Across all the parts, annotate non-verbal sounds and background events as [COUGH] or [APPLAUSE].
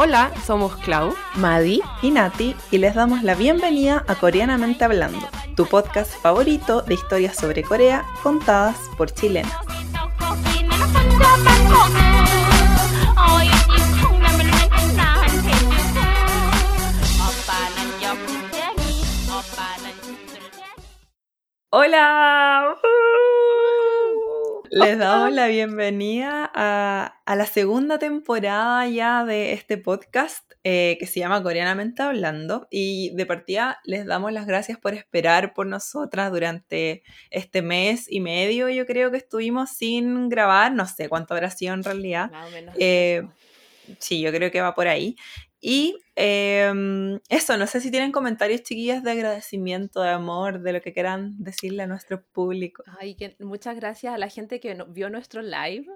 Hola, somos Clau, Madi y Nati y les damos la bienvenida a Coreanamente Hablando, tu podcast favorito de historias sobre Corea contadas por chilenas. ¡Hola! [LAUGHS] Les damos la bienvenida a, a la segunda temporada ya de este podcast eh, que se llama Coreanamente Hablando. Y de partida les damos las gracias por esperar por nosotras durante este mes y medio, yo creo que estuvimos sin grabar, no sé cuánto habrá sido en realidad. Menos. Eh, Sí, yo creo que va por ahí. Y em, eso, no sé si tienen comentarios chiquillas de agradecimiento, de amor, de lo que quieran decirle a nuestro público. Ay, que muchas gracias a la gente que no- vio nuestro live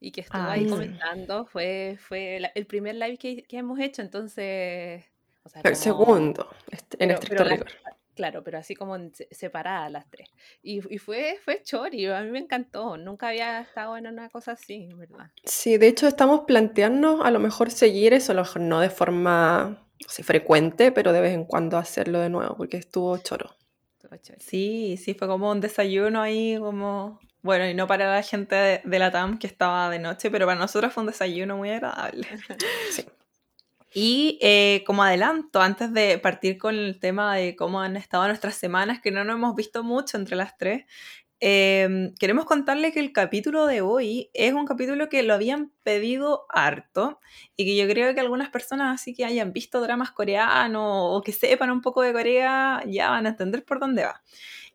y que estuvo Ay, ahí comentando. Fue, fue la- el primer live que, que hemos hecho, entonces... o sea, El como- segundo, en pero- estricto pero la- rigor. Claro, pero así como separadas las tres. Y, y fue, fue chori, a mí me encantó. Nunca había estado en una cosa así, ¿verdad? Sí, de hecho estamos planteando a lo mejor seguir eso, a lo mejor no de forma así, frecuente, pero de vez en cuando hacerlo de nuevo, porque estuvo choro. Estuvo chori. Sí, sí, fue como un desayuno ahí, como... Bueno, y no para la gente de, de la TAM que estaba de noche, pero para nosotros fue un desayuno muy agradable. [LAUGHS] Sí. Y eh, como adelanto, antes de partir con el tema de cómo han estado nuestras semanas, que no nos hemos visto mucho entre las tres, eh, queremos contarle que el capítulo de hoy es un capítulo que lo habían pedido harto y que yo creo que algunas personas así que hayan visto dramas coreanos o que sepan un poco de Corea ya van a entender por dónde va.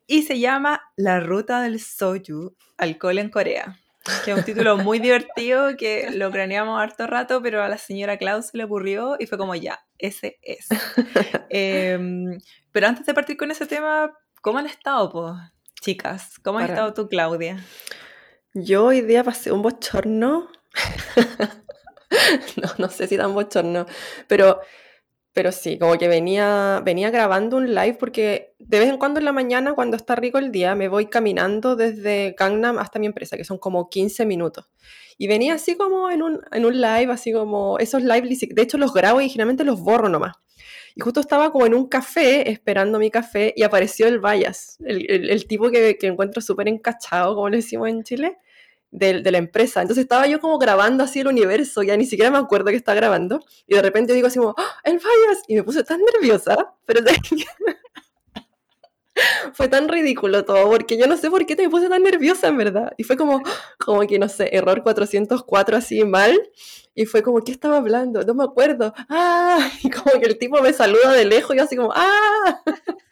Y se llama La ruta del soju, alcohol en Corea. Que es un título muy divertido que lo craneamos harto rato, pero a la señora Klaus se le ocurrió y fue como ya, ese es. [LAUGHS] Em, pero antes de partir con ese tema, ¿cómo han estado, pues, chicas? ¿Cómo has Para- estado tú, Claudia? Yo hoy día pasé un bochorno. [LAUGHS] no, no sé si tan bochorno, pero, pero sí, como que venía, venía grabando un live porque de vez en cuando en la mañana, cuando está rico el día, me voy caminando desde Gangnam hasta mi empresa, que son como 15 minutos. Y venía así como en un, en un live, así como esos live, de hecho los grabo y generalmente los borro nomás. Y justo estaba como en un café esperando mi café y apareció el Vallas, el, el- tipo que, que encuentro súper encachado, como le decimos en Chile, de, de la empresa. Entonces estaba yo como grabando así el universo, ya ni siquiera me acuerdo que estaba grabando. Y de repente digo así como, ¡Ah, el Vallas! Y me puse tan nerviosa, pero [LAUGHS] [LAUGHS] fue tan ridículo todo, porque yo no sé por qué me puse tan nerviosa en verdad. Y fue como, [GASPS] como que, no sé, error 404 así mal. Y fue como, ¿qué estaba hablando? No me acuerdo. ¡Ah! [LAUGHS] Y como que el tipo me saluda de lejos y yo así como, ¡ah! [LAUGHS]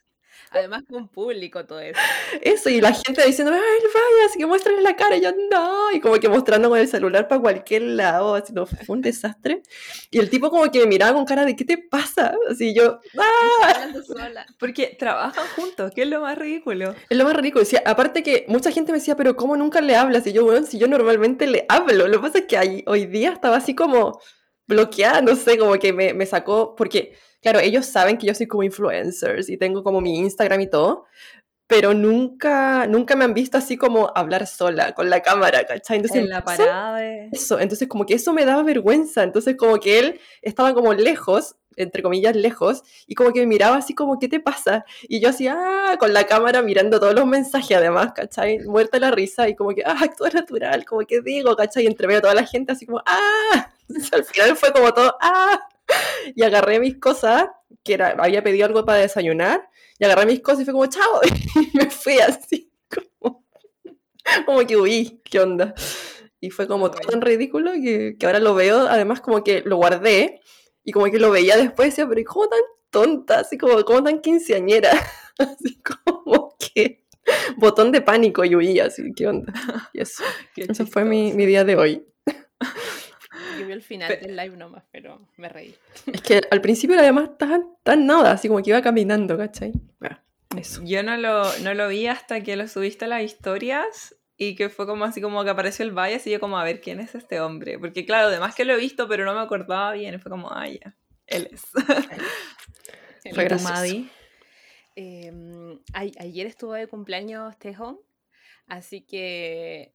Además, con público todo eso. Eso, y la gente diciendo, ¡ay, vaya! Así que muéstrale la cara. Y yo, no. Y como que mostrando con el celular para cualquier lado. Así, no, fue un desastre. Y el tipo como que me miraba con cara de, ¿qué te pasa? Así yo, ¡ah! Sola. Porque trabajan juntos, que es lo más ridículo. Es lo más ridículo. Decía, aparte que mucha gente me decía, pero ¿cómo nunca le hablas? Y yo, bueno, si yo normalmente le hablo. Lo que pasa es que ahí- hoy día estaba así como bloqueada, no sé, como que me, me sacó, porque, claro, ellos saben que yo soy como influencers y tengo como mi Instagram y todo, pero nunca, nunca me han visto así como hablar sola con la cámara, ¿cachai? Entonces, En la parada eso, entonces como que eso me daba vergüenza, entonces como que él estaba como lejos, entre comillas lejos, y como que me miraba así como, ¿qué te pasa? Y yo así, ah, con la cámara mirando todos los mensajes además, ¿cachai? Muerta la risa y como que, ah, actúa natural, como que digo, ¿cachai? Y entreveo a toda la gente así como, ah, [LAUGHS] Entonces, al final fue como todo, ah, [LAUGHS] y agarré mis cosas, que era, había pedido algo para desayunar, y agarré mis cosas y fue como, chao, [LAUGHS] y me fui así, como, como que huí, ¿qué onda? Y fue como todo tan ridículo que, que ahora lo veo, además como que lo guardé y como que lo veía después y decía, pero ¿cómo tan tonta? Así como, como tan quinceañera, [LAUGHS] así como que botón de pánico y huía, así, ¿qué onda? Y eso, Qué eso fue mi, mi día de hoy. Yo vi el final del live nomás, pero me reí. Es que al principio era además tan, tan nada, así como que iba caminando, ¿cachai? Bueno, eso. Yo no lo, no lo vi hasta que lo subiste a las historias y que fue como así como que apareció el Bias y yo como a ver quién es este hombre. Porque claro, además que lo he visto pero no me acordaba bien fue como, ah, ya, él es. [LAUGHS] El Fue ¿Y tú, gracioso. Madi? Em, ay- ayer estuvo de cumpleaños Tejón, así que eh,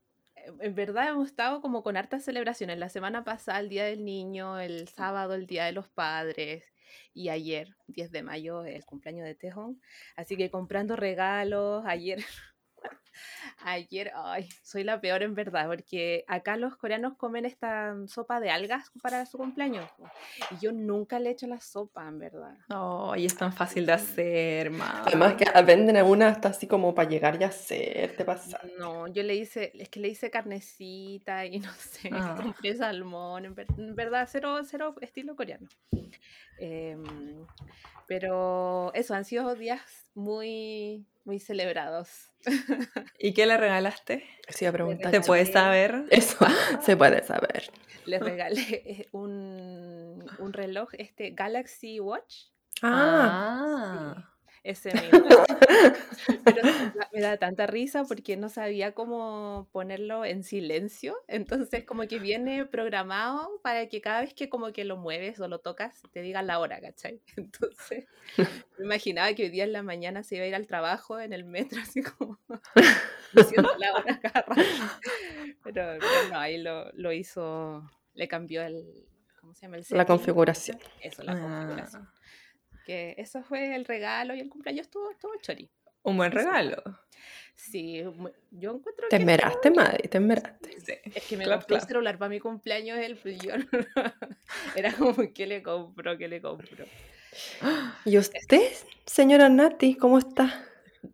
en verdad hemos estado como con hartas celebraciones. La semana pasada, el Día del Niño, el sábado, el Día de los Padres, y ayer, 10 de mayo, el cumpleaños de Tejón. Así que comprando regalos, ayer... [LAUGHS] [LAUGHS] Ayer, ay, soy la peor en verdad, porque acá los coreanos comen esta sopa de algas para su cumpleaños. Y yo nunca le he hecho la sopa, en verdad. Ay, es tan fácil de hacer, Madi. Además que venden alguna hasta así como para llegar y hacer, te pasa. No, yo le hice, es que le hice carnecita y [LAUGHS] no sé, Ah. compré salmón, en, ver- en verdad, cero, cero estilo coreano. Em, pero eso, han sido días muy, muy celebrados. [LAUGHS] ¿Y qué le regalaste? Sí, a preguntar. [LAUGHS] ¿Se puede saber? Eso se puede saber. Les regalé eh, un, un reloj, este Galaxy Watch, Ah, Ah. Ese mismo. [LAUGHS] Pero me da- tanta risa porque no sabía cómo ponerlo en silencio. Entonces como que viene programado para que cada vez que como que lo mueves o lo tocas te diga la hora, ¿cachai? [LAUGHS] Entonces [LAUGHS] me imaginaba que hoy día en la mañana se iba a ir al trabajo en el metro así como diciendo la hora cada rato. Pero, pero no, ahí lo, lo hizo, le cambió el... ¿Cómo se llama? El la configuración. Eso, la configuración. Que eso fue el regalo y el cumpleaños estuvo, estuvo chori. un buen regalo. Sí, yo encuentro Te que esmeraste, Madre, te esmeraste. Sí. es que me [LAUGHS] Clap, compró un clap. celular para mi cumpleaños él, pues yo [LAUGHS] no- era como ¿qué le compro? ¿Qué le compro? [GASPS] ¿Y usted, señora Nati, cómo está?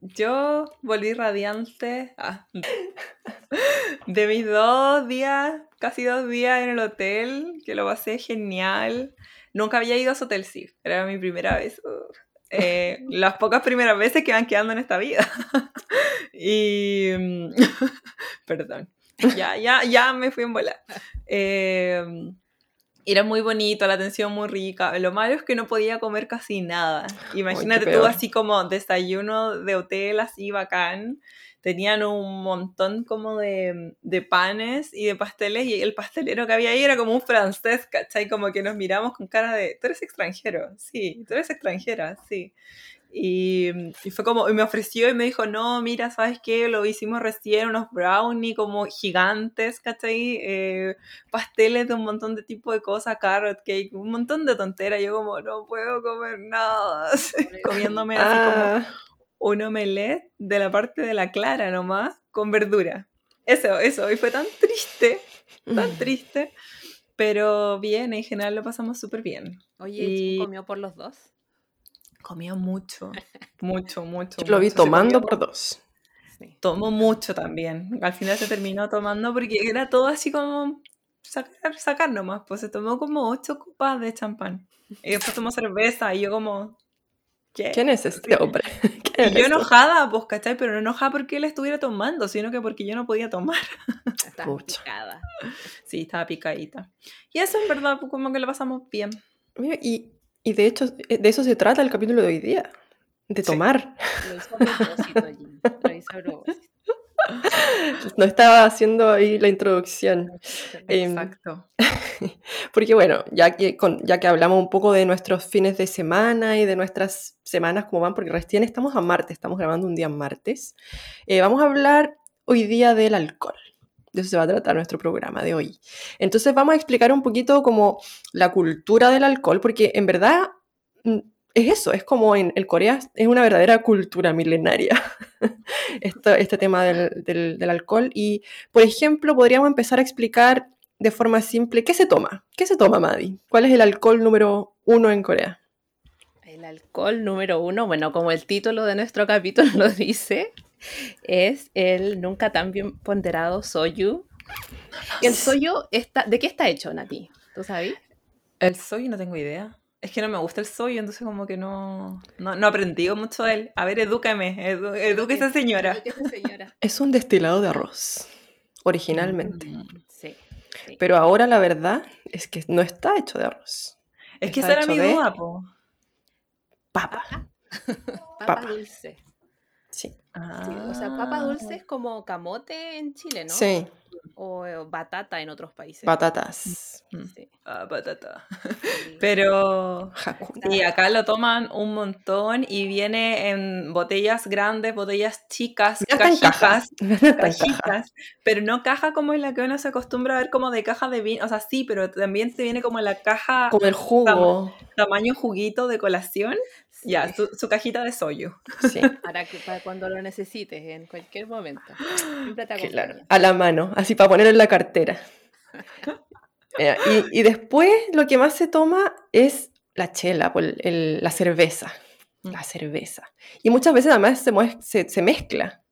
Yo volví radiante ah, [LAUGHS] de mis dos días, casi dos días en el hotel, que lo pasé genial. Nunca había ido a Hotel Sif, era mi primera vez. Eh, [LAUGHS] las pocas primeras veces que van quedando en esta vida. [LAUGHS] y. mm, [LAUGHS] Perdón. Ya, ya, ya me fui en bola. Eh, era muy bonito, la atención muy rica. Lo malo es que no podía comer casi nada. Imagínate tú peor. así como desayuno de hotel, así bacán. Tenían un montón como de, de panes y de pasteles y el pastelero que había ahí era como un francés, ¿cachai? Como que nos miramos con cara de, tú eres extranjero, sí, tú eres extranjera, sí. Y, y fue como, y me ofreció y me dijo, no, mira, ¿sabes qué? Lo hicimos recién, unos brownie como gigantes, ¿cachai? Eh, pasteles de un montón de tipo de cosas, carrot cake, un montón de tonteras. Yo como, no puedo comer nada, [LAUGHS] comiéndome así como Ah, un omelette de la parte de la clara nomás, con verdura. Eso, eso, y fue tan triste, tan [LAUGHS] triste. Pero bien, en general lo pasamos súper bien. Oye, Y- ¿quién comió por los dos? Comió mucho, [LAUGHS] mucho, mucho. yo lo vi mucho. Tomando por dos. Sí. Tomó mucho también. Al final se terminó tomando porque era todo así como sacar, sacar nomás. Pues se tomó como ocho copas de champán. Y después tomó cerveza y yo como... ¿Qué? ¿Quién es este hombre? [LAUGHS] ¿Quién Y yo este? enojada, pues, ¿cachai? Pero no enojada porque él estuviera tomando, sino que porque yo no podía tomar. [LAUGHS] Pucha. picada. Sí, estaba picadita. Y eso en verdad, pues, como que lo pasamos bien. Mira, y, y de hecho, eh, de eso se trata el capítulo de hoy día. De Sí. tomar. Lo hizo a propósito, Jim. Lo hizo a propósito. [LAUGHS] No estaba haciendo ahí la introducción. [LAUGHS] Em, Exacto. [LAUGHS] Porque bueno, ya que, con- ya que hablamos un poco de nuestros fines de semana y de nuestras semanas como van, porque recién estamos a martes, estamos grabando un día martes, eh, vamos a hablar hoy día del alcohol. De eso se va a tratar nuestro programa de hoy. Entonces vamos a explicar un poquito como la cultura del alcohol, porque en verdad mm, es eso, es como en el Corea, es una verdadera cultura milenaria [LAUGHS] esto- este tema del, del- del alcohol. Y, por ejemplo, podríamos empezar a explicar de forma simple qué se toma. ¿Qué se toma, Madi? ¿Cuál es el alcohol número uno en Corea? El alcohol número uno, bueno, como el título de nuestro capítulo [LAUGHS] lo dice, es el nunca tan bien ponderado soyu. Y el soyu está, ¿de qué está hecho, Nati? ¿Tú sabes? El soy no tengo idea. Es que no me gusta el soy, entonces como que no, no, no aprendí mucho de él. A ver, edúcame, edu, señora. Edúquese, señora. [LAUGHS] Es un destilado de arroz, originalmente. Mm. Sí. sí. Pero ahora la verdad es que no está hecho de arroz. Es que Está esa era hecho mi de- duda, po. Papa. Papa papa. dulce. Sí. Sí, o sea, papa dulce es como camote en Chile, ¿no? Sí, O eh, batata en otros países. batatas. Mm. Sí, Ah, patata. [LAUGHS] sí. Pero Hakuna. y acá lo toman un montón y viene en botellas grandes, botellas chicas, Ya está en caja. cajitas, [LAUGHS] Ya está en caja. cajitas, pero no caja como en la que uno se acostumbra a ver como de caja de vino, o sea, sí, pero también te viene como en la caja Como el jugo. tamaño juguito de colación, Sí, ya, su, su cajita de sollo. Sí, [LAUGHS] Para, que, para cuando lo necesites, en cualquier momento. Siempre te claro. A la mano, así para poner en la cartera. [LAUGHS] Eh, y, y después lo que más se toma es la chela, pues, el- el- la cerveza. Mm. La cerveza. Y muchas veces además se, se, se mezcla.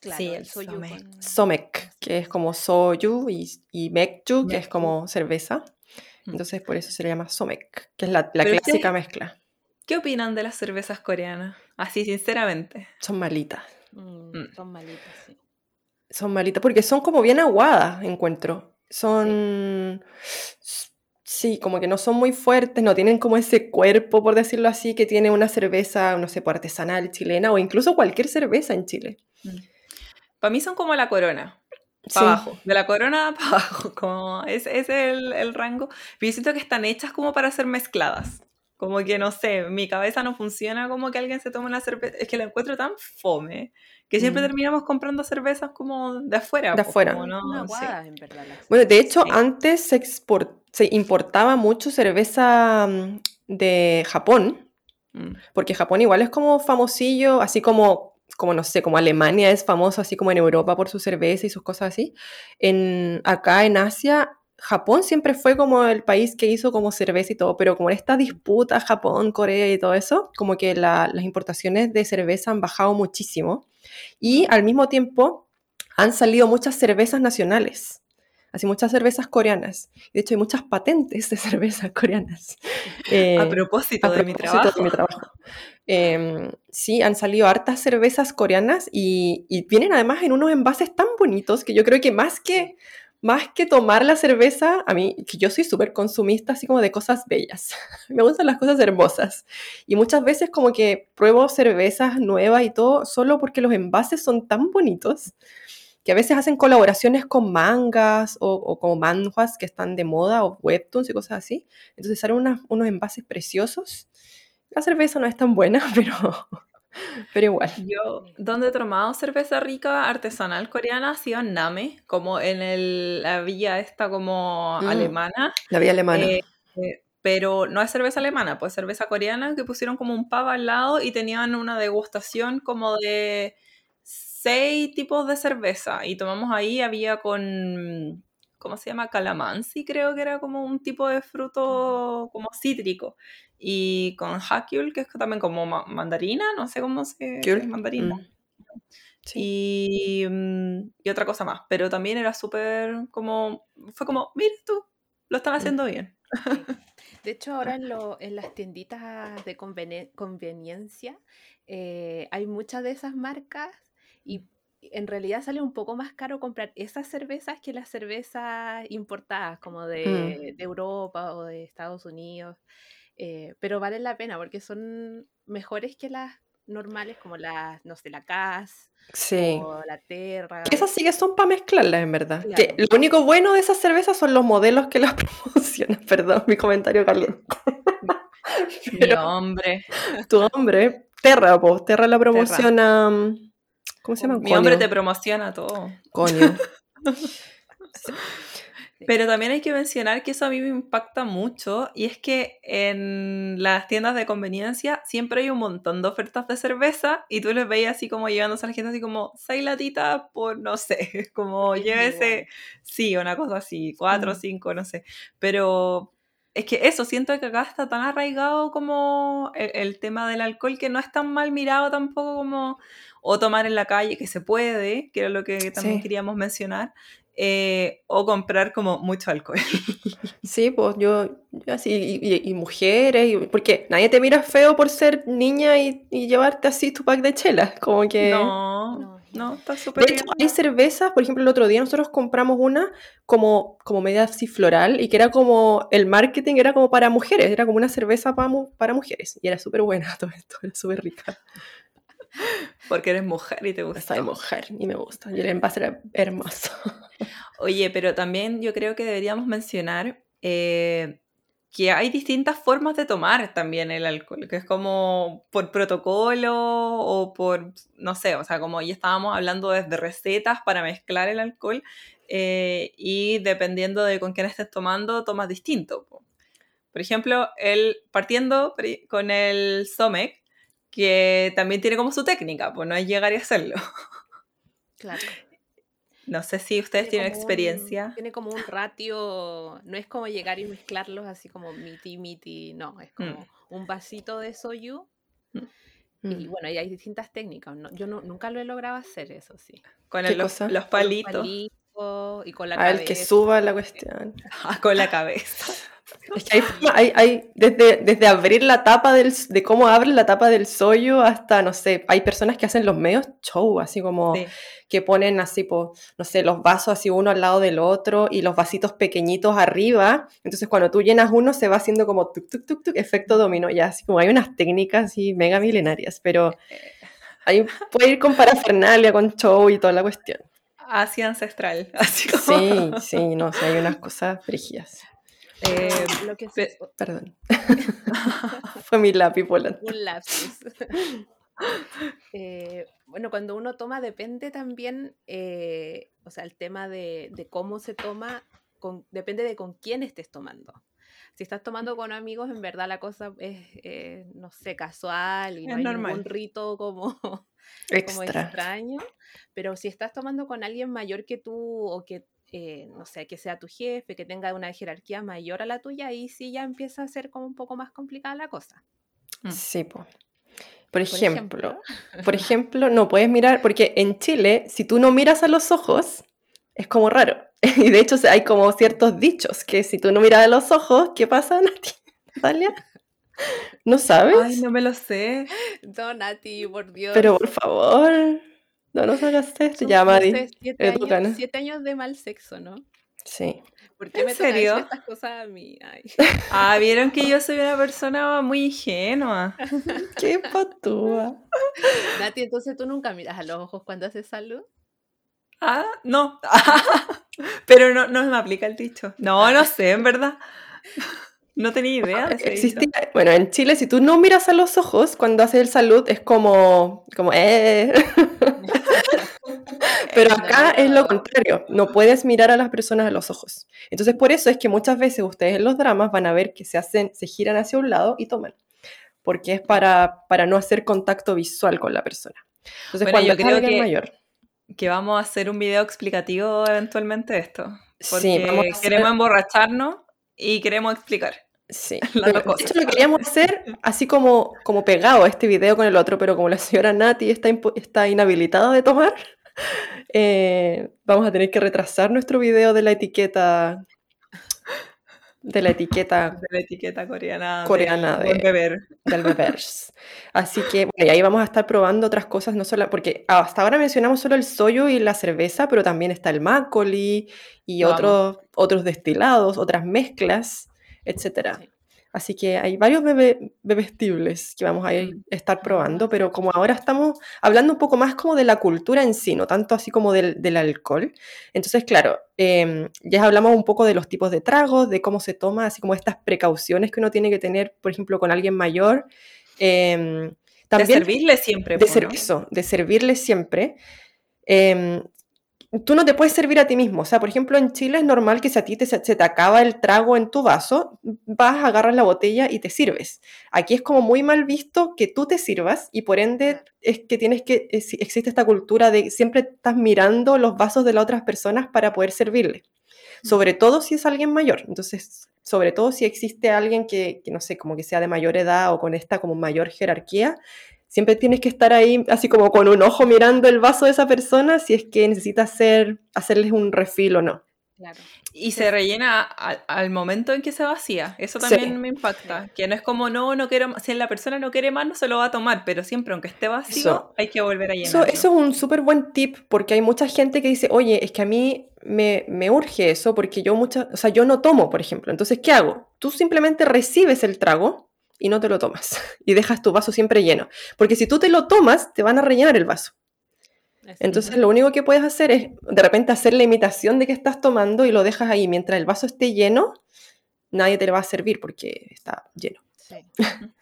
Claro, Sí, el soyu somek. con- Somek, que es como soju, y, y mekju, que es como cerveza. Mm. Entonces por eso se le llama somek, que es la, la Pero clásica mezcla. ¿Qué opinan de las cervezas coreanas? Así, sinceramente. Son malitas. Mm, Mm. Son malitas, sí. Son malitas porque son como bien aguadas, encuentro. Son. Sí, como que no son muy fuertes, no tienen como ese cuerpo, por decirlo así, que tiene una cerveza, no sé, artesanal chilena o incluso cualquier cerveza en Chile. Para mí son como la corona. Sí. Para abajo. De la corona para abajo. Como ese ese es el, el rango. Pero yo siento que están hechas como para ser mezcladas. Como que no sé, mi cabeza no funciona como que alguien se tome una cerveza. Es que la encuentro tan fome que siempre Mm. terminamos comprando cervezas como de afuera. De pues, afuera. como no- sí. en verdad. las- Bueno, de hecho, Sí. antes se, expor- se importaba mucho cerveza mm, de Japón, Mm. porque Japón igual es como famosillo, así como, como no sé, como Alemania es famoso así como en Europa por su cerveza y sus cosas así. En, acá en Asia, Japón siempre fue como el país que hizo como cerveza y todo, pero como en esta disputa Japón, Corea y todo eso, como que la- las importaciones de cerveza han bajado muchísimo y al mismo tiempo han salido muchas cervezas nacionales. Así muchas cervezas coreanas. De hecho, hay muchas patentes de [LAUGHS] cervezas coreanas. Eh, A propósito a de mi propósito trabajo. de mi trabajo. Em, sí, han salido hartas cervezas coreanas y, y vienen además en unos envases tan bonitos que yo creo que más que, más que tomar la cerveza, a mí, que yo soy súper consumista así como de cosas bellas. [LAUGHS] Me gustan las cosas hermosas. Y muchas veces como que pruebo cervezas nuevas y todo solo porque los envases son tan bonitos que a veces hacen colaboraciones con mangas o, o con manhwas que están de moda o webtoons y cosas así. Entonces salen unos envases preciosos. La cerveza no es tan buena, [LAUGHS] pero, pero igual. Yo, donde he tomado cerveza rica artesanal coreana ha sido en Name, como en el- la villa esta como Mm. alemana. La vida alemana. Eh, eh, pero no es cerveza alemana, pues cerveza coreana que pusieron como un pub al lado y tenían una degustación como de seis tipos de cerveza y tomamos ahí, había con, ¿cómo se llama? Calamansi, creo que era como un tipo de fruto como cítrico y con Hakyul, que es también como ma- mandarina, no sé cómo se es mandarina. Mm. Sí. Y, mm, y otra cosa más, pero también era súper como, fue como, mira tú, lo están haciendo bien. [LAUGHS] De hecho, ahora en, lo- en las tienditas de conveni- conveniencia eh, hay muchas de esas marcas y en realidad sale un poco más caro comprar esas cervezas que las cervezas importadas como de, de Europa o de Estados Unidos. eh, pero valen la pena porque son mejores que las normales como las, no sé, la CAS Sí. o la Terra. Esas sí que son para mezclarlas, en verdad. Que lo único bueno de esas cervezas son los modelos que las [LAUGHS] promocionan. Perdón, mi comentario caliente. [LAUGHS] Mi hombre, tu hombre, Terra, pues, Terra la promociona. mm, ¿Cómo se llama? mi hombre te promociona todo. Coño. [LAUGHS] Pero también hay que mencionar que eso a mí me impacta mucho y es que en las tiendas de conveniencia siempre hay un montón de ofertas de cerveza y tú les veías así como llevándose a la gente así como seis latitas por, no sé, [LAUGHS] como Es llévese, sí, una cosa así, cuatro o cinco, no sé. Pero es que eso, siento que acá está tan arraigado como el, el tema del alcohol que no es tan mal mirado tampoco como o tomar en la calle, que se puede, que era lo que también Sí. queríamos mencionar, eh, o comprar como mucho alcohol. [LAUGHS] Sí, pues yo, yo así, y, y- y mujeres, y- porque nadie te mira feo por ser niña y, y llevarte así tu pack de chelas, como que... No, No, no, está súper De bien. hecho, hay cervezas, por ejemplo, el otro día nosotros compramos una como, como media así floral y que era como, el marketing era como para mujeres, era como una cerveza para, mu- para mujeres y era súper buena [LAUGHS] todo esto, era súper rica. [LAUGHS] Porque eres mujer y te gusta. Soy mujer y me gusta. Y el envase era hermoso. [LAUGHS] Oye, pero también yo creo que deberíamos mencionar eh, que hay distintas formas de tomar también el alcohol, que es como por protocolo o por, no sé, o sea, como ya estábamos hablando desde recetas para mezclar el alcohol eh, y dependiendo de con quién estés tomando, tomas distinto. po. Por ejemplo, el, partiendo con el Somec, que también tiene como su técnica, pues no es llegar y hacerlo. Claro. [LAUGHS] No sé si ustedes tienen como un- experiencia. tiene como un ratio, no es como llegar y mezclarlos así como miti miti, no, es como Mm. un vasito de soyu. Y Mm. bueno, y hay distintas técnicas. ¿no? Yo no- nunca lo he logrado hacer, eso sí. Con ¿Qué el- los, Con palitos. palitos y con la Al que cabeza. suba la cuestión. Ah, [LAUGHS] con la cabeza. Es que hay, hay, hay- desde, desde abrir la tapa del, de cómo abren la tapa del sollo hasta, no sé, hay personas que hacen los medios show, así como Sí. que ponen así, po, no sé, los vasos así uno al lado del otro y los vasitos pequeñitos arriba. Entonces cuando tú llenas uno se va haciendo como tuk, tuk, tuk, tuk, efecto dominó, ya, así como hay unas técnicas así mega milenarias, pero [LAUGHS] ahí puede ir con parafernalia, con show y toda la cuestión. Así ancestral. [LAUGHS] Así como. Sí, sí, no, sí, hay unas cosas frigias. Eh, Lo que es Perdón. [LAUGHS] [LAUGHS] Fue mi lápiz volante. un lapsus. Eh, bueno, cuando uno toma depende también, eh, o sea, el tema de, de cómo se toma, con- depende de con quién estés tomando. Si estás tomando con amigos, en verdad la cosa es, eh, no sé, casual y no Es hay normal. ningún rito como, [LAUGHS] como Extra. extraño. Pero si estás tomando con alguien mayor que tú o que, eh, no sé, que sea tu jefe, que tenga una jerarquía mayor a la tuya, ahí sí ya empieza a ser como un poco más complicada la cosa. Mm. Sí, po. Por ejemplo, por ejemplo, no puedes mirar, porque en Chile, si tú no miras a los ojos, es como raro. [LAUGHS] Y de hecho, hay como ciertos dichos que si tú no miras a los ojos, ¿qué pasa, [LAUGHS] Nati? Natalia? ¿No sabes? Ay, no me lo sé. No, Nati, por Dios. Pero por favor, no nos hagas esto. Ya, sé, siete, años, siete años de mal sexo, ¿no? Sí. ¿Por qué ¿En me serio? estas cosas a mí? Ay. [LAUGHS] Ah, vieron que yo soy una persona muy ingenua. [LAUGHS] Qué patúa. [LAUGHS] Nati, entonces tú nunca miras a los ojos cuando haces salud. Ah, no. Pero no, no me aplica el dicho. No, no sé, en verdad. No tenía idea de ese dicho. Existía- bueno, en Chile, si tú no miras a los ojos cuando haces el salud, es como, como, eh. Pero acá es lo contrario, no puedes mirar a las personas a los ojos. Entonces, por eso es que muchas veces ustedes en los dramas van a ver que se hacen, se giran hacia un lado y toman, porque es para, para no hacer contacto visual con la persona. Entonces, Bueno, cuando yo creo que- mayor, Que vamos a hacer un video explicativo eventualmente de esto. Porque sí, vamos a hacer- queremos emborracharnos y queremos explicar. Sí, [LAUGHS] cosas. lo queríamos hacer así como, como pegado este video con el otro, pero como la señora Nati está, está inhabilitada de tomar, eh, vamos a tener que retrasar nuestro video de la etiqueta de la etiqueta De la etiqueta coreana. Coreana de- beber. del bebers. Así que, bueno, y ahí vamos a estar probando otras cosas, no solo, porque hasta ahora mencionamos solo el soyo y la cerveza, pero también está el makgeolli y otros, otros destilados, otras mezclas, etcétera. Sí. Así que hay varios bebe- bebestibles que vamos a ir- Mm. estar probando, pero como ahora estamos hablando un poco más como de la cultura en sí, no tanto así como del, del alcohol. Entonces, claro, em, ya hablamos un poco de los tipos de tragos, de cómo se toma, así como estas precauciones que uno tiene que tener, por ejemplo, con alguien mayor. Em, De también servirle siempre. de ser- ¿no? eso, de servirle siempre. Em, tú no te puedes servir a ti mismo. O sea, por ejemplo, en Chile es normal que si a ti te, se te acaba el trago en tu vaso, vas, agarras la botella y te sirves. Aquí es como muy mal visto que tú te sirvas y por ende es que tienes que, es- existe esta cultura de siempre estás mirando los vasos de las otras personas para poder servirle. Sobre todo si es alguien mayor. Entonces, sobre todo si existe alguien que, que no sé, como que sea de mayor edad o con esta como mayor jerarquía, siempre tienes que estar ahí así como con un ojo mirando el vaso de esa persona si es que necesitas hacer, hacerles un refil o no. Claro. Y se rellena al, al momento en que se vacía. Eso Sí. también me impacta. Que no es como, no, no quiero más. Si la persona no quiere más, no se lo va a tomar. Pero siempre, aunque esté vacío, Eso. hay que volver a Eso, llenarlo. eso es un súper buen tip porque hay mucha gente que dice, oye, es que a mí me, me urge eso porque yo mucha, o sea, yo no tomo, por ejemplo. Entonces, ¿qué hago? Tú simplemente recibes el trago, y no te lo tomas. [LAUGHS] Y dejas tu vaso siempre lleno. Porque si tú te lo tomas, te van a rellenar el vaso. Entonces lo único que puedes hacer es de repente hacer la imitación de que estás tomando y lo dejas ahí. Mientras el vaso esté lleno, nadie te lo va a servir porque está lleno. Sí. [LAUGHS]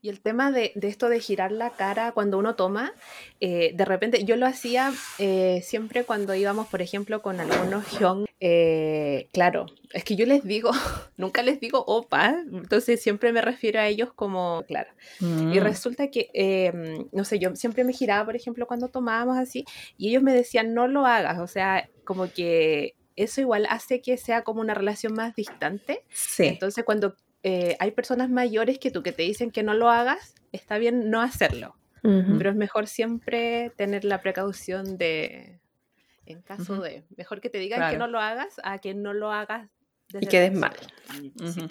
Y el tema de, de, esto de girar la cara cuando uno toma, eh, de repente yo lo hacía eh, siempre cuando íbamos, por ejemplo, con algunos hyong. Eh, claro, es que yo les digo, [LAUGHS] nunca les digo opa, entonces siempre me refiero a ellos como, claro. Mm. Y resulta que, em, no sé, yo siempre me giraba, por ejemplo, cuando tomábamos así, y ellos me decían, no lo hagas, o sea, como que eso igual hace que sea como una relación más distante. Sí. Entonces, cuando eh, hay personas mayores que tú que te dicen que no lo hagas, está bien no hacerlo. Pero es mejor siempre tener la precaución de, en caso de, mejor que te digan Claro. que no lo hagas a que no lo hagas desde Y quedes mal. Sí. Ujú.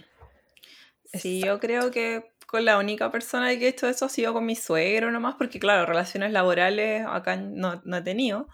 Sí, yo creo que con la única persona que he hecho eso ha sido con mi suegro nomás, porque claro, relaciones laborales acá no, no he tenido,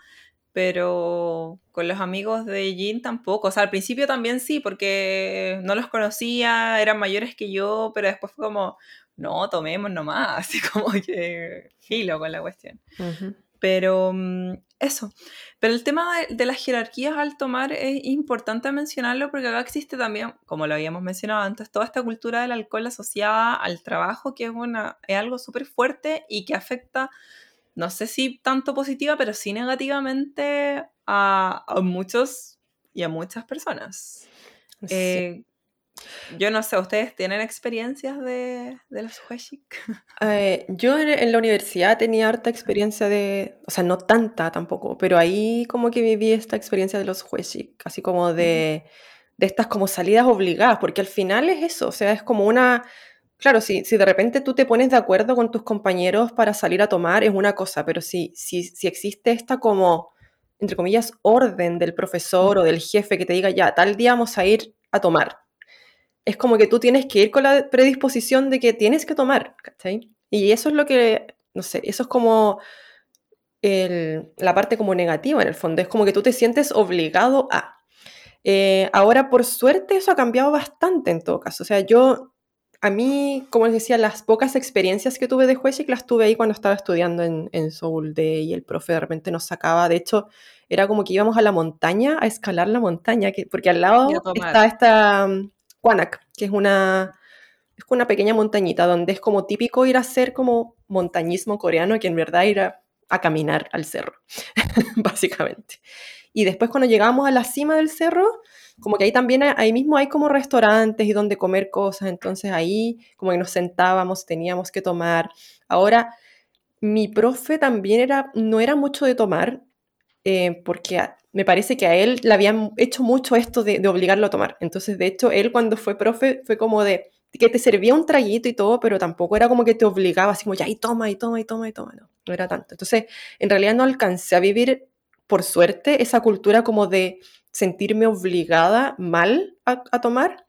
pero con los amigos de Jean tampoco. O sea, al principio también sí, porque no los conocía, eran mayores que yo, pero después fue como, no, tomemos nomás, [LAUGHS] así como que filo con la cuestión. Ujú. Pero mm, eso. Pero el tema de, de las jerarquías al tomar es importante mencionarlo porque acá existe también, como lo habíamos mencionado antes, toda esta cultura del alcohol asociada al trabajo, que es, una, es algo súper fuerte y que afecta, no sé si tanto positiva, pero sí negativamente a, a muchos y a muchas personas. Sí. Eh, yo no sé, ¿ustedes tienen experiencias de, de los hueshik? [LAUGHS] Eh, yo en, en la universidad tenía harta experiencia de, o sea, no tanta tampoco, pero ahí como que viví esta experiencia de los jueces, así como de, de estas como salidas obligadas, porque al final es eso, o sea, es como una, claro, si, si de repente tú te pones de acuerdo con tus compañeros para salir a tomar es una cosa, pero si, si, si existe esta como, entre comillas, orden del profesor o del jefe que te diga, ya, tal día vamos a ir a tomar, es como que tú tienes que ir con la predisposición de que tienes que tomar, ¿cachai? Y eso es lo que, no sé, eso es como el- la parte como negativa en el fondo, es como que tú te sientes obligado a. Eh, ahora, por suerte, eso ha cambiado bastante en todo caso. O sea, yo, a mí, como les decía, las pocas experiencias que tuve de Hueshik las tuve ahí cuando estaba estudiando en, en Seoul de, y el profe de repente nos sacaba, de hecho, era como que íbamos a la montaña, a escalar la montaña, que, porque al lado Y está esta Kwanak, que es una, es una pequeña montañita donde es como típico ir a hacer como montañismo coreano, que en verdad ir a, a caminar al cerro, [LAUGHS] básicamente. Y después cuando llegamos a la cima del cerro, como que ahí también, ahí mismo hay como restaurantes y donde comer cosas, entonces ahí como que nos sentábamos, teníamos que tomar. Ahora, mi profe también era, no era mucho de tomar, eh, porque a- me parece que a él le habían hecho mucho esto de, de obligarlo a tomar. Entonces, de hecho, él cuando fue profe fue como de que te servía un traguito y todo, pero tampoco era como que te obligaba, así como ya, y toma, y toma, y toma, y toma, no, no era tanto. Entonces, en realidad no alcancé a vivir, por suerte, esa cultura como de sentirme obligada mal a, a tomar.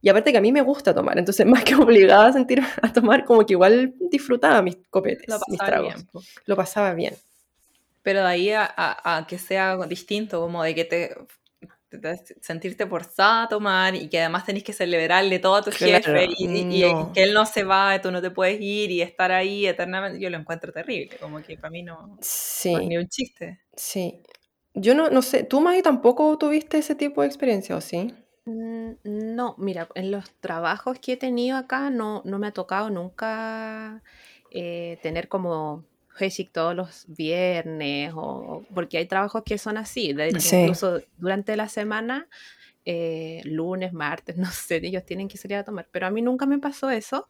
Y aparte que a mí me gusta tomar, entonces [LAUGHS] más que obligada a sentirme a tomar, como que igual disfrutaba mis copetes, Lo mis tragos. bien. Lo pasaba bien. Pero de ahí a, a- a que sea distinto, como de que te, te- te- sentirte forzada a tomar y que además tenés que celebrarle todo a tu Claro, jefe y, y- y no. que él no se va, tú no te puedes ir y estar ahí eternamente, yo lo encuentro terrible, como que para mí no, Sí, ni un chiste. sí. Yo no, no sé, ¿tú, Maggie, tampoco tuviste ese tipo de experiencia o sí? Mm, No, mira, en los trabajos que he tenido acá no, no me ha tocado nunca eh, tener como Heshik todos los viernes, o, porque hay trabajos que son así, de Sí. incluso durante la semana, eh, lunes, martes, [LAUGHS] no sé, ellos tienen que salir a tomar, pero a mí nunca me pasó eso.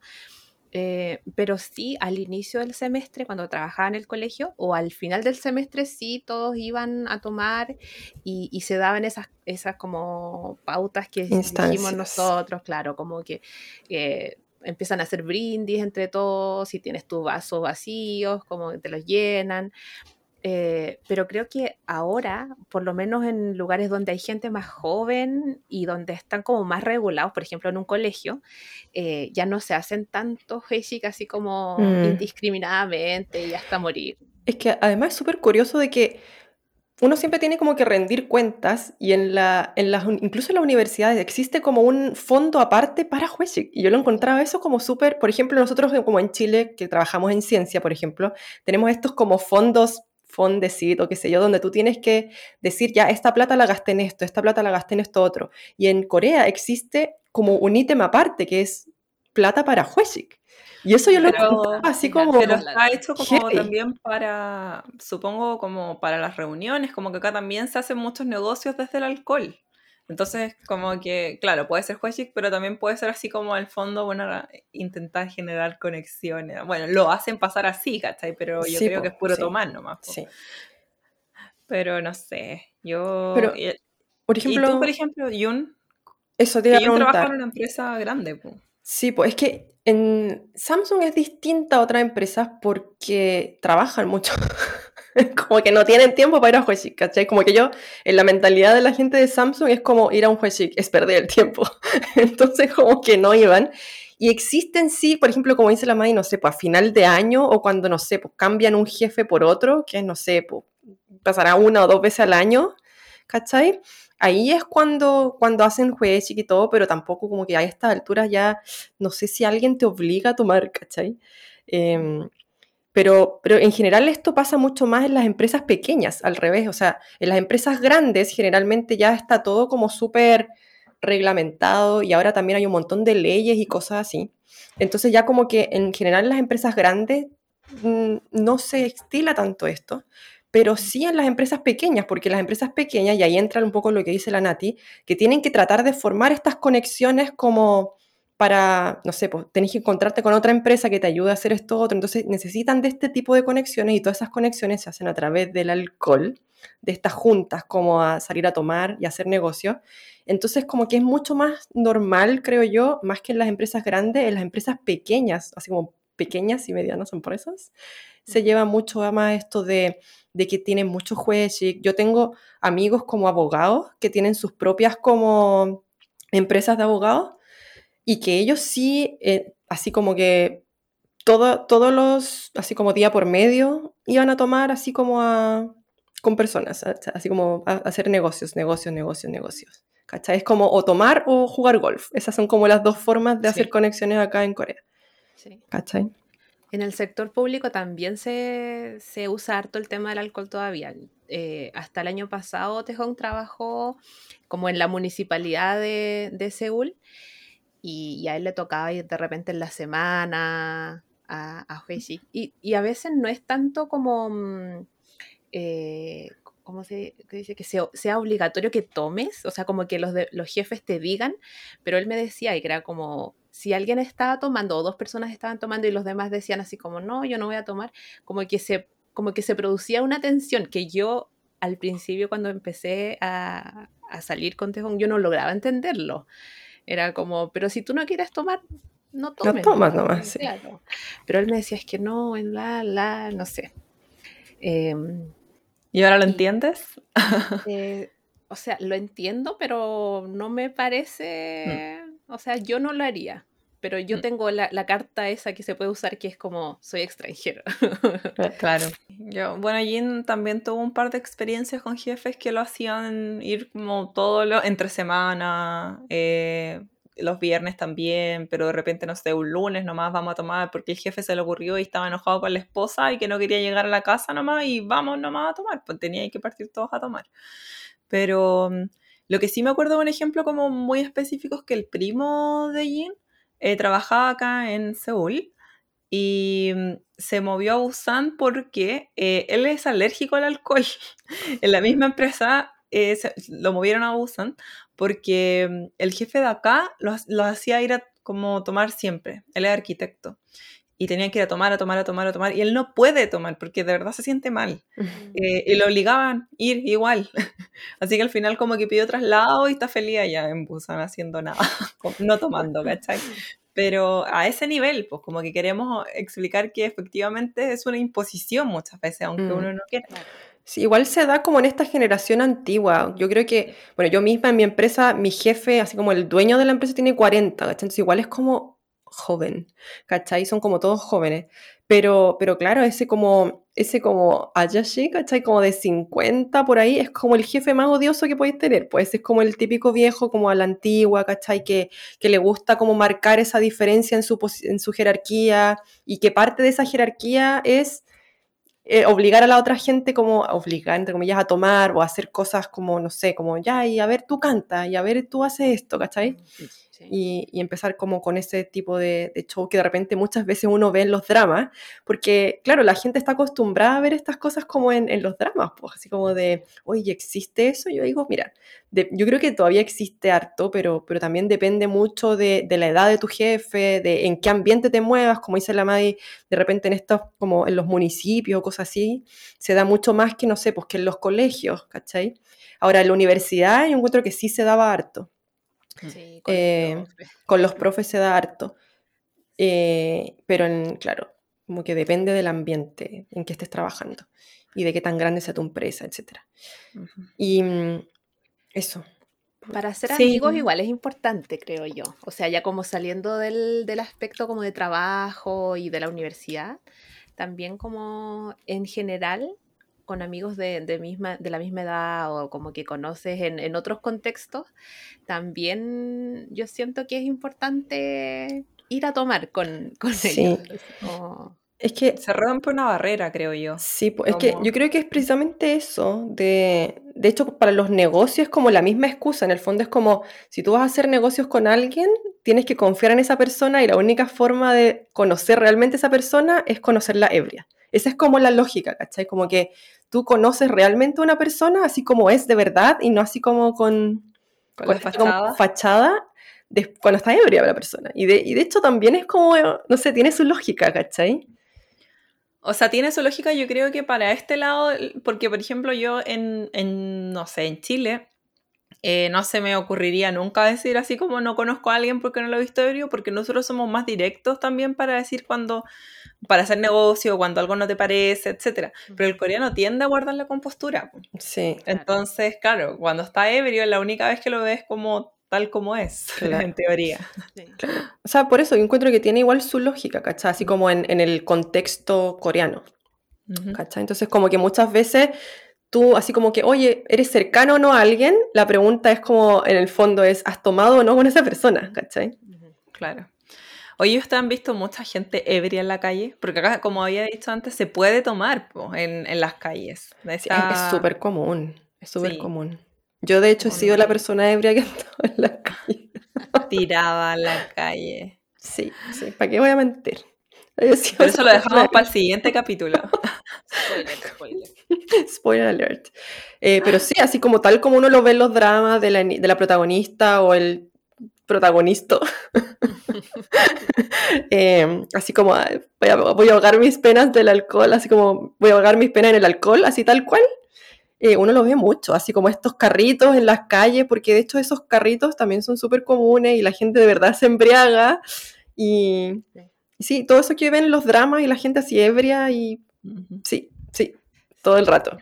eh, pero sí, al inicio del semestre, cuando trabajaba en el colegio, o al final del semestre, sí, todos iban a tomar y, y se daban esas, esas como pautas que dijimos Instancias. nosotros, claro, como que eh, empiezan a hacer brindis entre todos, si tienes tus vasos vacíos, como te los llenan. Eh, pero creo que ahora, por lo menos en lugares donde hay gente más joven y donde están como más regulados, por ejemplo en un colegio, eh, ya no se hacen tantos Heishik así como Mm. indiscriminadamente y hasta morir. Es que además es súper curioso de que uno siempre tiene como que rendir cuentas y en la, en las, incluso en las universidades existe como un fondo aparte para jueces. Y yo lo encontraba eso como súper, por ejemplo, nosotros como en Chile, que trabajamos en ciencia, por ejemplo, tenemos estos como fondos Fondesit o qué sé yo, donde tú tienes que decir, ya, esta plata la gasté en esto, esta plata la gasté en esto otro. Y en Corea existe como un ítem aparte que es plata para Hueshik. Y eso yo lo Pero- así como... Pero está hecho como heavy. también para, supongo, como para las reuniones, como que acá también se hacen muchos negocios desde el alcohol. Entonces, como que, claro, puede ser Hueshik, pero también puede ser así como al fondo, bueno, intentar generar conexiones. Bueno, lo hacen pasar así, ¿cachai? Pero yo Sí, creo po, que es puro sí. tomar nomás. po. Sí. Pero no sé, yo... Pero, y, Por y ejemplo, tú, por ejemplo, Yun, eso te que iba a Yun trabaja preguntar. en una empresa grande, po. Sí, pues es que en Samsung es distinta a otras empresas porque trabajan mucho. [LAUGHS] Como que no tienen tiempo para ir a ¿cachai? Como que yo, en la mentalidad de la gente de Samsung es como ir a un Hueshik, es perder el tiempo. [LAUGHS] Entonces como que no iban. Y existen sí, por ejemplo, como dice la May, no sé, pues a final de año o cuando, no sé, pues cambian un jefe por otro, que no sé, pues pasará una o dos veces al año, ¿cachai? Ahí es cuando, cuando hacen jueces y todo, pero tampoco como que a estas alturas ya no sé si alguien te obliga a tomar, ¿cachai? Em, pero, pero en general esto pasa mucho más en las empresas pequeñas, al revés. O sea, en las empresas grandes generalmente ya está todo como súper reglamentado y ahora también hay un montón de leyes y cosas así. Entonces ya como que en general en las empresas grandes mm, no se estila tanto esto, pero sí en las empresas pequeñas, porque las empresas pequeñas, y ahí entra un poco lo que dice la Nati, que tienen que tratar de formar estas conexiones como para, no sé, pues tenés que encontrarte con otra empresa que te ayude a hacer esto otro, entonces necesitan de este tipo de conexiones y todas esas conexiones se hacen a través del alcohol, de estas juntas como a salir a tomar y hacer negocios. Entonces como que es mucho más normal, creo yo, más que en las empresas grandes, en las empresas pequeñas, así como pequeñas y medianas empresas, se lleva mucho más esto de, de que tienen muchos jueces. Yo tengo amigos como abogados que tienen sus propias como empresas de abogados y que ellos sí, eh, así como que todo, todos los, así como día por medio, iban a tomar así como a, con personas, a- así como a, a hacer negocios, negocios, negocios, negocios. ¿Cachai? Es como o tomar o jugar golf. Esas son como las dos formas de hacer Sí. conexiones acá en Corea. Sí. ¿Cachai? En el sector público también se, se usa harto el tema del alcohol todavía. Eh, hasta el año pasado Tejón trabajó como en la municipalidad de, de Seúl y, y a él le tocaba ir de repente en la semana a, a. Y, y a veces no es tanto como, mm, eh, ¿cómo se dice? Que sea, sea obligatorio que tomes, o sea, como que los, de- los jefes te digan, pero él me decía, y que era como, si alguien estaba tomando o dos personas estaban tomando y los demás decían así como, no, yo no voy a tomar, como que se, como que se producía una tensión que yo al principio cuando empecé a, a salir con Tejón, yo no lograba entenderlo. Era como, pero si tú no quieres tomar, no tomes. tomas nomás, sí. Claro. Pero él me decía, es que no, en la, la, no sé. Em, ¿Y ahora lo Y- entiendes? [LAUGHS] eh, o sea, lo entiendo, pero no me parece, o sea, yo no lo haría. Pero yo Mm. tengo la, la carta esa que se puede usar que es como soy extranjero. [LAUGHS] Claro. [LAUGHS] Yo, bueno, Jin también tuvo un par de experiencias con jefes que lo hacían ir como todo lo entre semana, eh, los viernes también, pero de repente, no sé, un lunes nomás vamos a tomar porque el jefe se le ocurrió y estaba enojado con la esposa y que no quería llegar a la casa nomás y vamos nomás a tomar, pues tenía que partir todos a tomar. Pero mm, lo que sí me acuerdo, un ejemplo como muy específico es que el primo de Jin eh, trabajaba acá en Seúl y mm, se movió a Busan porque eh, él es alérgico al alcohol. [LAUGHS] en la misma empresa eh, lo movieron a Busan porque mm, el jefe de acá lo, lo hacía ir a como tomar siempre. Él es arquitecto. Y tenía que ir a tomar, a tomar, a tomar, a tomar. Y él no puede tomar porque de verdad se siente mal. [LAUGHS] Eh, y lo obligaban a ir igual. [LAUGHS] Así que al final como que pidió traslado y está feliz allá en Busan haciendo nada, [LAUGHS] no tomando, ¿cachai? Pero a ese nivel, pues como que queremos explicar que efectivamente es una imposición muchas veces, aunque Mm. uno no quiera. Sí, igual se da como en esta generación antigua. Yo creo que, bueno, yo misma en mi empresa, mi jefe, así como el dueño de la empresa tiene 40, ¿cachai? Entonces igual es como joven, ¿cachai? Son como todos jóvenes. Pero, pero claro, ese como ese como Ayashi, ¿cachai? Como de 50 por ahí, es como el jefe más odioso que podéis tener. Pues es como el típico viejo como a la antigua, ¿cachai? Que, que le gusta como marcar esa diferencia en su, en su jerarquía y que parte de esa jerarquía es eh, obligar a la otra gente como, obligar, entre comillas, a tomar o hacer cosas como, no sé, como ya, y a ver, tú canta, y a ver, tú haces esto, ¿cachai? Y, empezar como con ese tipo de, de show que de repente muchas veces uno ve en los dramas, porque claro, la gente está acostumbrada a ver estas cosas como en, los dramas, pues así como de, oye, ¿existe eso? Yo digo, mira, de- yo creo que todavía existe harto, pero, pero también depende mucho de, de la edad de tu jefe, de en qué ambiente te muevas, como dice la Madi, de repente en estos, como en los municipios o cosas así, se da mucho más que, no sé, pues que en los colegios, ¿cachai? Ahora, en la universidad yo encuentro que sí se daba harto Sí, con Eh, los profes. con los profes se da harto. Eh, pero en, claro, como que depende del ambiente en que estés trabajando y de qué tan grande sea tu empresa, etc. Y mm, eso. Para ser Sí. amigos igual es importante, creo yo. O sea, ya como saliendo del, del aspecto como de trabajo y de la universidad, también como en general con amigos de, de misma, de la misma edad o como que conoces en, en otros contextos, también yo siento que es importante ir a tomar con, [LAUGHS] con Sí. ellos. Es que Se rompe una barrera, creo yo. Sí, po- es que yo creo que es precisamente eso, de, de hecho para los negocios es como la misma excusa, en el fondo es como, si tú vas a hacer negocios con alguien, tienes que confiar en esa persona y la única forma de conocer realmente a esa persona es conocerla ebria. Esa es como la lógica, ¿cachai? Como que tú conoces realmente a una persona así como es de verdad y no así como con, Con con la esta como fachada. fachada de- cuando está ebria la persona. Y de, y de hecho también es como, no sé, tiene su lógica, ¿cachai? O sea, tiene su lógica, yo creo que para este lado, porque por ejemplo yo en, en, no sé, en Chile, eh, no se me ocurriría nunca decir así como no conozco a alguien porque no lo he visto ebrio, porque nosotros somos más directos también para decir cuando, para hacer negocio, cuando algo no te parece, etcétera. Pero el coreano tiende a guardar la compostura. po. Sí. Claro. Entonces, claro, cuando está ebrio, la única vez que lo ves como tal como es, Claro. [LAUGHS] en teoría. sí. O sea, por eso yo encuentro que tiene igual su lógica, ¿cachai? Así como en, en el contexto coreano, Ujú. ¿cachai? Entonces, como que muchas veces tú, así como que, oye, ¿eres cercano o no a alguien? La pregunta es como, en el fondo, es, ¿has tomado o no con esa persona? ¿cachai? Claro. Oye, ¿ustedes han visto mucha gente ebria en la calle? Porque acá, como había dicho antes, se puede tomar po, en, en las calles. Es- súper común, es súper Sí. común. Yo, de hecho, he sido la persona ebria que [LAUGHS] ha estado en la calle. tirada en la calle. Sí, sí, ¿para qué voy a mentir? Pero eso lo dejamos para el siguiente capítulo. [LAUGHS] Spoiler, spoiler. Spoiler alert. Eh, pero sí, así como tal como uno lo ve en los dramas de la, de la protagonista o el protagonista. [LAUGHS] [LAUGHS] Eh, así como ah, voy a, voy a ahogar mis penas del alcohol, así como voy a ahogar mis penas en el alcohol, así tal cual. Eh, uno lo ve mucho, así como estos carritos en las calles, porque de hecho esos carritos también son súper comunes y la gente de verdad se embriaga. Y, Sí. y sí, todo eso que ven en los dramas y la gente así ebria y sí, sí, todo el rato.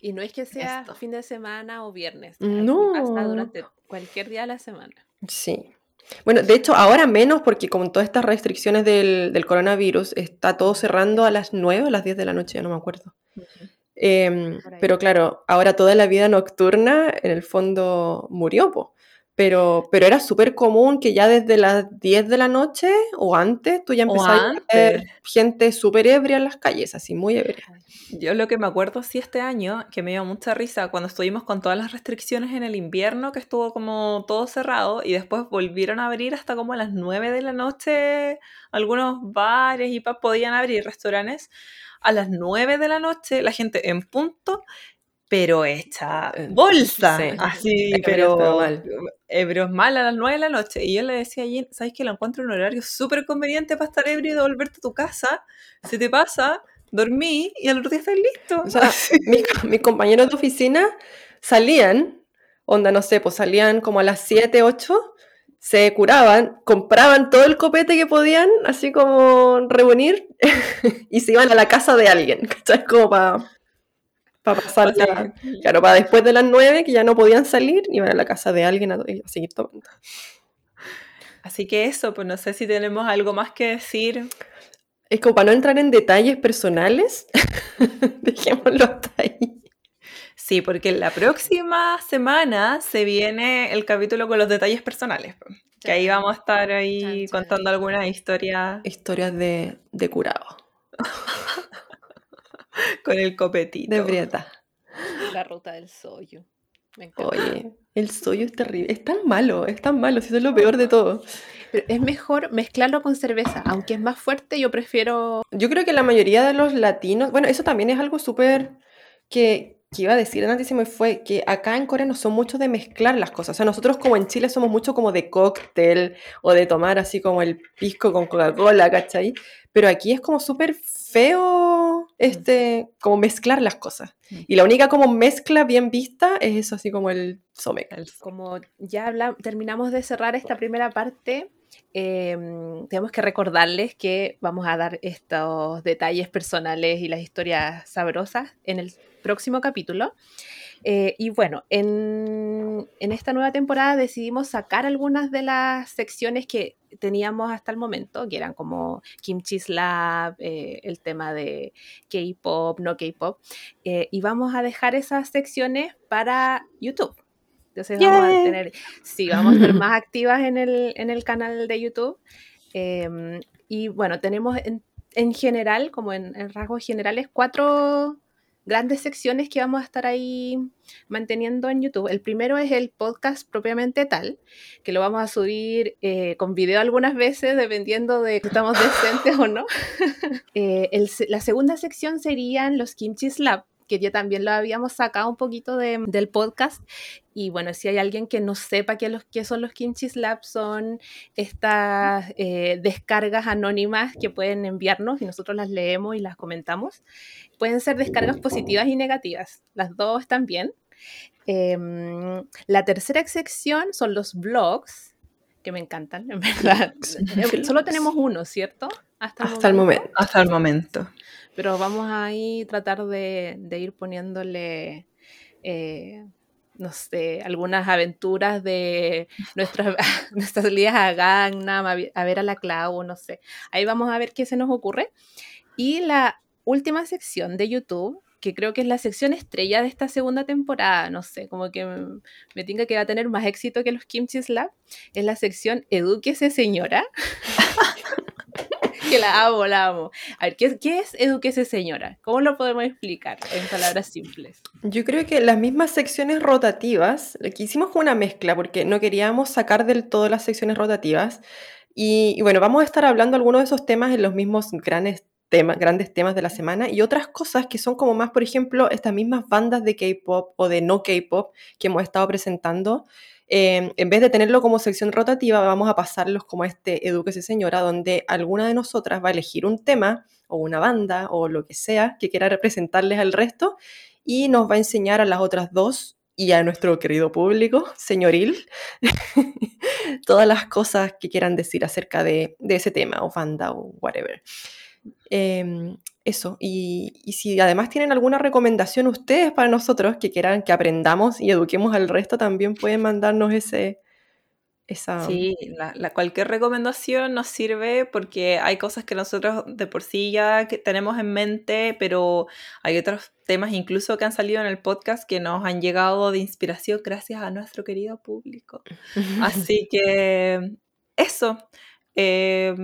Y no es que sea Esto. fin de semana o viernes. No. Pasa durante cualquier día de la semana. Sí. Bueno, de hecho, ahora menos porque con todas estas restricciones del, del coronavirus está todo cerrando a las 9 o a las 10 de la noche, ya no me acuerdo. Em, pero claro, ahora toda la vida nocturna en el fondo murió, po. Pero, pero era súper común que ya desde las 10 de la noche o antes tú ya empezabas a ver gente súper ebria en las calles, así muy ebria. Yo lo que me acuerdo sí este año, que me dio mucha risa, cuando estuvimos con todas las restricciones en el invierno, que estuvo como todo cerrado, y después volvieron a abrir hasta como a las 9 de la noche, algunos bares y podían abrir, restaurantes. A las 9 de la noche, la gente en punto, pero hecha Eh, bolsa, sí. así, pero, mal. ebrios mal a las 9 de la noche. Y yo le decía a Jen, ¿sabes que lo encuentro un horario súper conveniente para estar ebrio y devolverte a tu casa? Se te pasa, dormí y al otro día estás listo. O sea, [LAUGHS] mis, mis compañeros de oficina salían, onda, no sé, pues salían como a las 7, 8, se curaban, compraban todo el copete que podían, así como reunir, [LAUGHS] y se iban a la casa de alguien, ¿cachai? Como para pasar la- Claro, para después de las 9, que ya no podían salir, iban a la casa de alguien a, a seguir tomando. Así que eso, pues no sé si tenemos algo más que decir. Es como para no entrar en detalles personales, [LAUGHS] dejémoslo hasta ahí. Sí, porque la próxima semana se viene el capítulo con los detalles personales. po. Que ahí vamos a estar ahí contando algunas historias Historias de, de curado, [LAUGHS] [LAUGHS] con el copetito. de Brieta. La ruta del soyo. Me encanta. Oye, el soyo es terrible. Es tan malo, es tan malo, si eso es lo peor de todo. Pero es mejor mezclarlo con cerveza. Aunque es más fuerte, yo prefiero. Yo creo que la mayoría de los latinos, bueno, eso también es algo súper que, que iba a decir antes se me fue, que acá en Corea no son muchos de mezclar las cosas. O sea, nosotros como en Chile somos mucho como de cóctel o de tomar así como el pisco con Coca-Cola, ¿cachai? Pero aquí es como súper feo este, como mezclar las cosas. Mm. Y la única como mezcla bien vista es eso así como el somek. El- Como ya habla- terminamos de cerrar esta primera parte, em, tenemos que recordarles que vamos a dar estos detalles personales y las historias sabrosas en el próximo capítulo. Eh, y bueno, en, en esta nueva temporada decidimos sacar algunas de las secciones que teníamos hasta el momento, que eran como Kimchi Lab, eh, el tema de K-pop, no K-pop, eh, y vamos a dejar esas secciones para YouTube. Entonces vamos a tener, sí, vamos a estar [LAUGHS] más activas en el, en el canal de YouTube. Em, y bueno, tenemos en, en general, como en, en rasgos generales, cuatro grandes secciones que vamos a estar ahí manteniendo en YouTube. El primero es el podcast propiamente tal, que lo vamos a subir eh, con video algunas veces, dependiendo de si estamos decentes o no. [LAUGHS] Eh, la segunda sección serían los Kimchi Slap, que ya también lo habíamos sacado un poquito de- del podcast. Y bueno, si hay alguien que no sepa qué, los, qué son los Kimchi Slap, son estas eh, descargas anónimas que pueden enviarnos y nosotros las leemos y las comentamos. Pueden ser descargas positivas y negativas, las dos bien. Em, la tercera sección son los blogs, que me encantan, en verdad. [LAUGHS] Solo tenemos uno, ¿cierto? Hasta el momento. Hasta el momento. Pero vamos ahí tratar de, de ir poniéndole, eh, no sé, algunas aventuras de nuestras, [LAUGHS] nuestras salidas a Gangnam, a, a ver a la Clau, no sé. Ahí vamos a ver qué se nos ocurre. Y la última sección de YouTube, que creo que es la sección estrella de esta segunda temporada, no sé, como que me, tinca que va a tener más éxito que los Kimchi Slap, es la sección Edúquese Señora. [LAUGHS] que la amo, la amo. A ver, ¿qué, qué es Edúquese Señora? ¿Cómo lo podemos explicar en palabras simples? Yo creo que las mismas secciones rotativas, que hicimos una mezcla porque no queríamos sacar del todo las secciones rotativas. Y, y bueno, vamos a estar hablando algunos de esos temas en los mismos grandes temas, grandes temas de la semana y otras cosas que son como más, por ejemplo, estas mismas bandas de K-pop o de no K-pop que hemos estado presentando. Eh, en vez de tenerlo como sección rotativa, vamos a pasarlos como este Edúquese Señora, donde alguna de nosotras va a elegir un tema o una banda o lo que sea que quiera representarles al resto y nos va a enseñar a las otras dos y a nuestro querido público, señoril, [LAUGHS] todas las cosas que quieran decir acerca de, de ese tema o banda o whatever. Em, eso, y, y si además tienen alguna recomendación ustedes para nosotros que quieran que aprendamos y eduquemos al resto, también pueden mandarnos ese, esa... Sí, la, la- cualquier recomendación nos sirve porque hay cosas que nosotros de por sí ya que tenemos en mente, pero hay otros temas incluso que han salido en el podcast que nos han llegado de inspiración gracias a nuestro querido público. [LAUGHS] Así que eso, eh,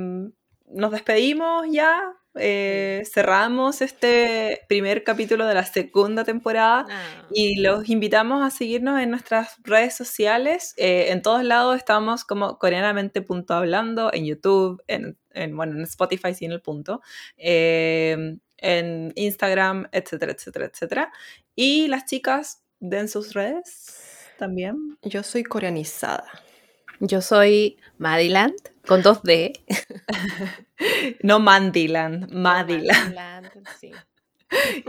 nos despedimos ya, eh, cerramos este primer capítulo de la segunda temporada. Ah, Y los invitamos a seguirnos en nuestras redes sociales. Eh, en todos lados estamos como coreanamente punto hablando, en YouTube, en, en, bueno, en Spotify sin el punto, eh, en Instagram, etcétera, etcétera, etcétera. Y las chicas den sus redes también. Yo soy coreanizada. Yo soy Madiland, con dos D. [LAUGHS] No Mandyland, Madiland. Madiland, sí.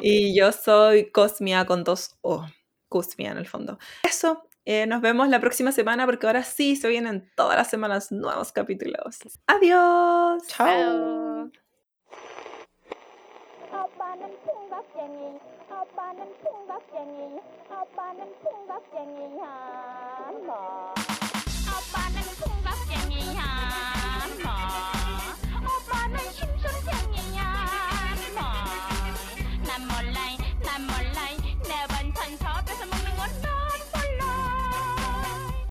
Y yo soy Cosmia con dos O. Cosmia en el fondo. Eso. eh, nos vemos la próxima semana porque ahora sí se vienen todas las semanas nuevos capítulos. Adiós. Chao. 오